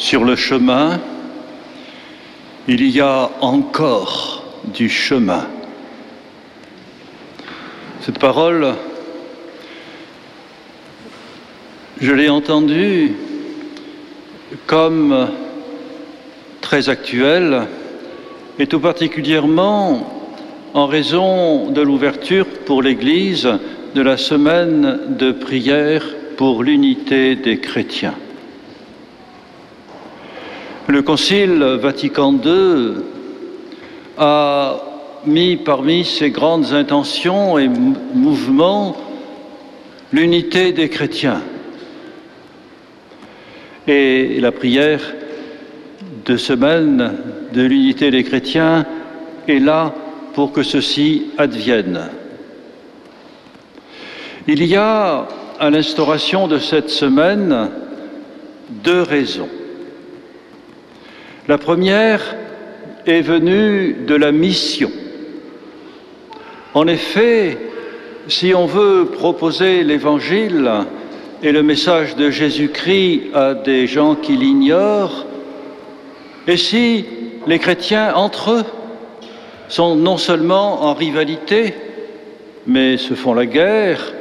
Sur le chemin, il y a encore du chemin. Cette parole, je l'ai entendue comme très actuelle et tout particulièrement en raison de l'ouverture pour l'Église de la semaine de prière pour l'unité des chrétiens. Le Concile Vatican II a mis parmi ses grandes intentions et mouvements l'unité des chrétiens. Et la prière de semaine de l'unité des chrétiens est là pour que ceci advienne. Il y a à l'instauration de cette semaine deux raisons. La première est venue de la mission. En effet, si on veut proposer l'Évangile et le message de Jésus-Christ à des gens qui l'ignorent, et si les chrétiens entre eux sont non seulement en rivalité, mais se font la guerre,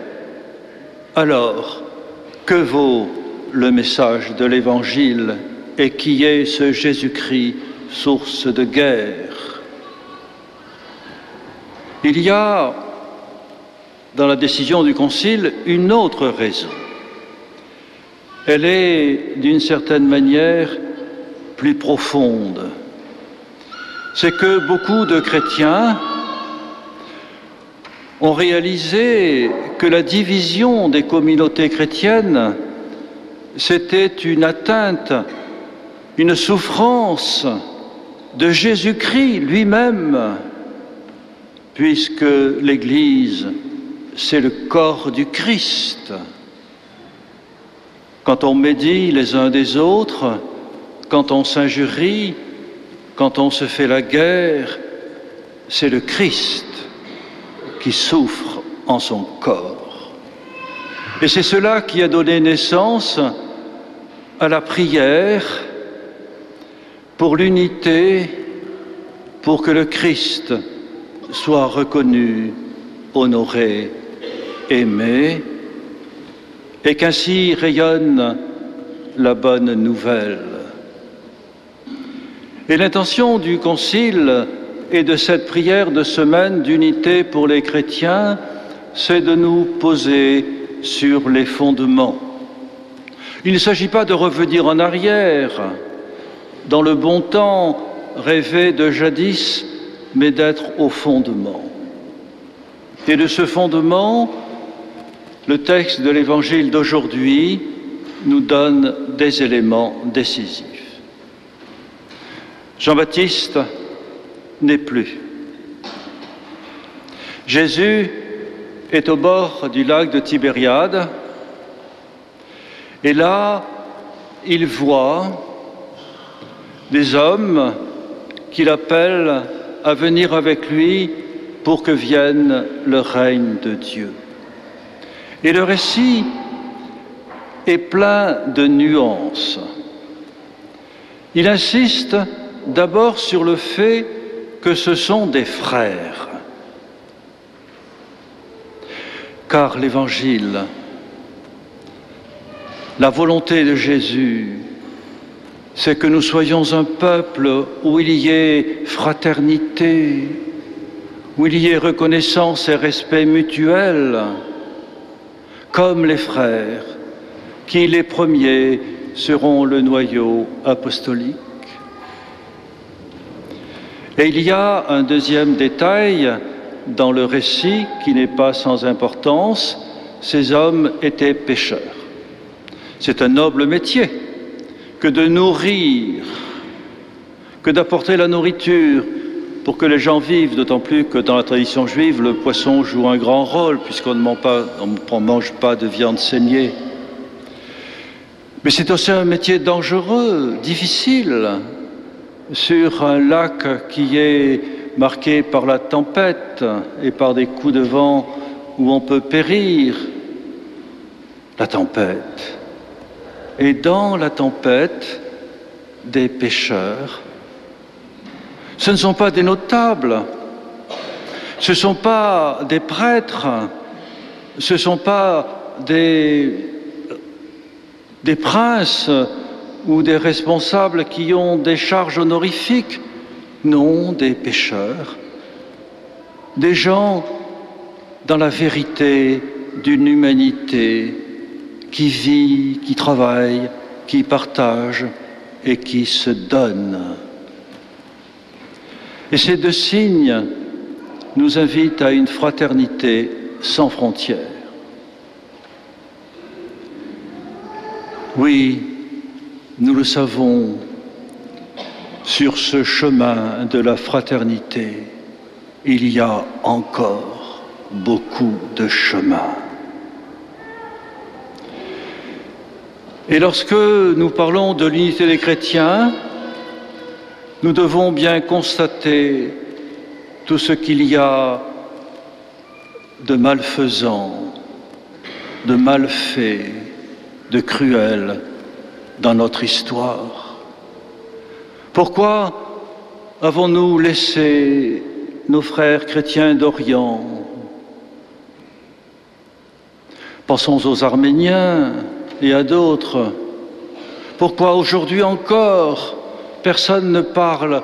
alors que vaut le message de l'Évangile et qui est ce Jésus-Christ, source de guerre Il y a dans la décision du Concile une autre raison. Elle est d'une certaine manière plus profonde c'est que beaucoup de chrétiens ont réalisé que la division des communautés chrétiennes, c'était une atteinte, une souffrance de Jésus-Christ lui-même, puisque l'Église, c'est le corps du Christ. Quand on médit les uns des autres, quand on s'injurie, quand on se fait la guerre, c'est le Christ qui souffre en son corps. Et c'est cela qui a donné naissance à la prière pour l'unité, pour que le Christ soit reconnu, honoré, aimé, et qu'ainsi rayonne la bonne nouvelle. Et l'intention du Concile et de cette prière de semaine d'unité pour les chrétiens, c'est de nous poser sur les fondements. Il ne s'agit pas de revenir en arrière dans le bon temps rêvé de jadis, mais d'être au fondement. Et de ce fondement, le texte de l'Évangile d'aujourd'hui nous donne des éléments décisifs. Jean-Baptiste n'est plus. Jésus est au bord du lac de Tibériade et là, il voit des hommes qu'il appelle à venir avec lui pour que vienne le règne de Dieu. Et le récit est plein de nuances. Il insiste d'abord sur le fait que ce sont des frères. Car l'Évangile, la volonté de Jésus, c'est que nous soyons un peuple où il y ait fraternité, où il y ait reconnaissance et respect mutuel, comme les frères, qui les premiers seront le noyau apostolique. Et il y a un deuxième détail dans le récit qui n'est pas sans importance. Ces hommes étaient pêcheurs. C'est un noble métier que de nourrir, que d'apporter la nourriture pour que les gens vivent, d'autant plus que dans la tradition juive, le poisson joue un grand rôle puisqu'on ne mange pas, de viande saignée. Mais c'est aussi un métier dangereux, difficile, sur un lac qui est marqué par la tempête et par des coups de vent où on peut périr. La tempête. Et dans la tempête, des pécheurs. Ce ne sont pas des notables, ce ne sont pas des prêtres, ce ne sont pas des, des princes ou des responsables qui ont des charges honorifiques, non, des pécheurs, des gens dans la vérité d'une humanité qui vit, qui travaille, qui partage et qui se donne. Et ces deux signes nous invitent à une fraternité sans frontières. Oui, nous le savons, sur ce chemin de la fraternité, il y a encore beaucoup de chemin. Et lorsque nous parlons de l'unité des chrétiens, nous devons bien constater tout ce qu'il y a de malfaisant, de malfait, de cruel dans notre histoire. Pourquoi avons-nous laissé nos frères chrétiens d'Orient? Pensons aux Arméniens et à d'autres. Pourquoi aujourd'hui encore personne ne parle,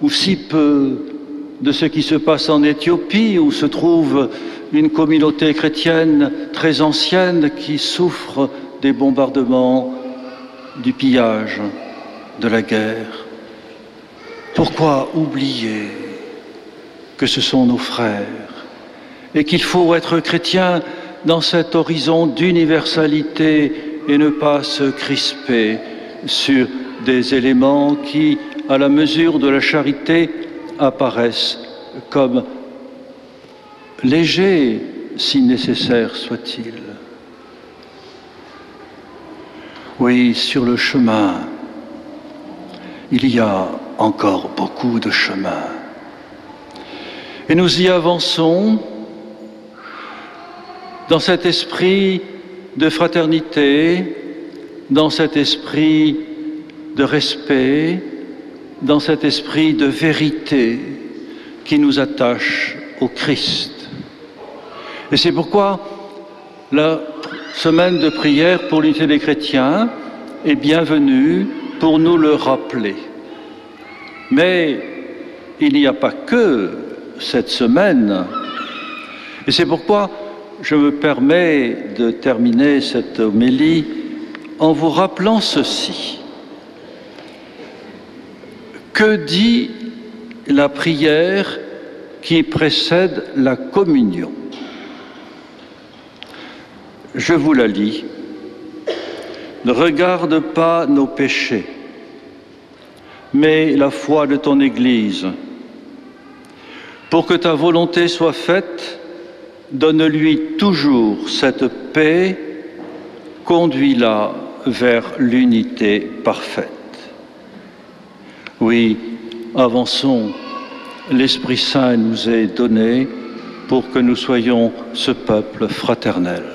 ou si peu, de ce qui se passe en Éthiopie, où se trouve une communauté chrétienne très ancienne qui souffre des bombardements, du pillage, de la guerre? Pourquoi oublier que ce sont nos frères et qu'il faut être chrétien dans cet horizon d'universalité et ne pas se crisper sur des éléments qui, à la mesure de la charité, apparaissent comme légers, si nécessaire soit-il. Oui, sur le chemin, il y a encore beaucoup de chemin. Et nous y avançons dans cet esprit de fraternité, dans cet esprit de respect, dans cet esprit de vérité qui nous attache au Christ. Et c'est pourquoi la semaine de prière pour l'unité des chrétiens est bienvenue pour nous le rappeler. Mais il n'y a pas que cette semaine. Et c'est pourquoi je me permets de terminer cette homélie en vous rappelant ceci. Que dit la prière qui précède la communion? Je vous la lis. Ne regarde pas nos péchés, mais la foi de ton Église. Pour que ta volonté soit faite, donne-lui toujours cette paix, conduis-la vers l'unité parfaite. Oui, avançons, l'Esprit Saint nous est donné pour que nous soyons ce peuple fraternel.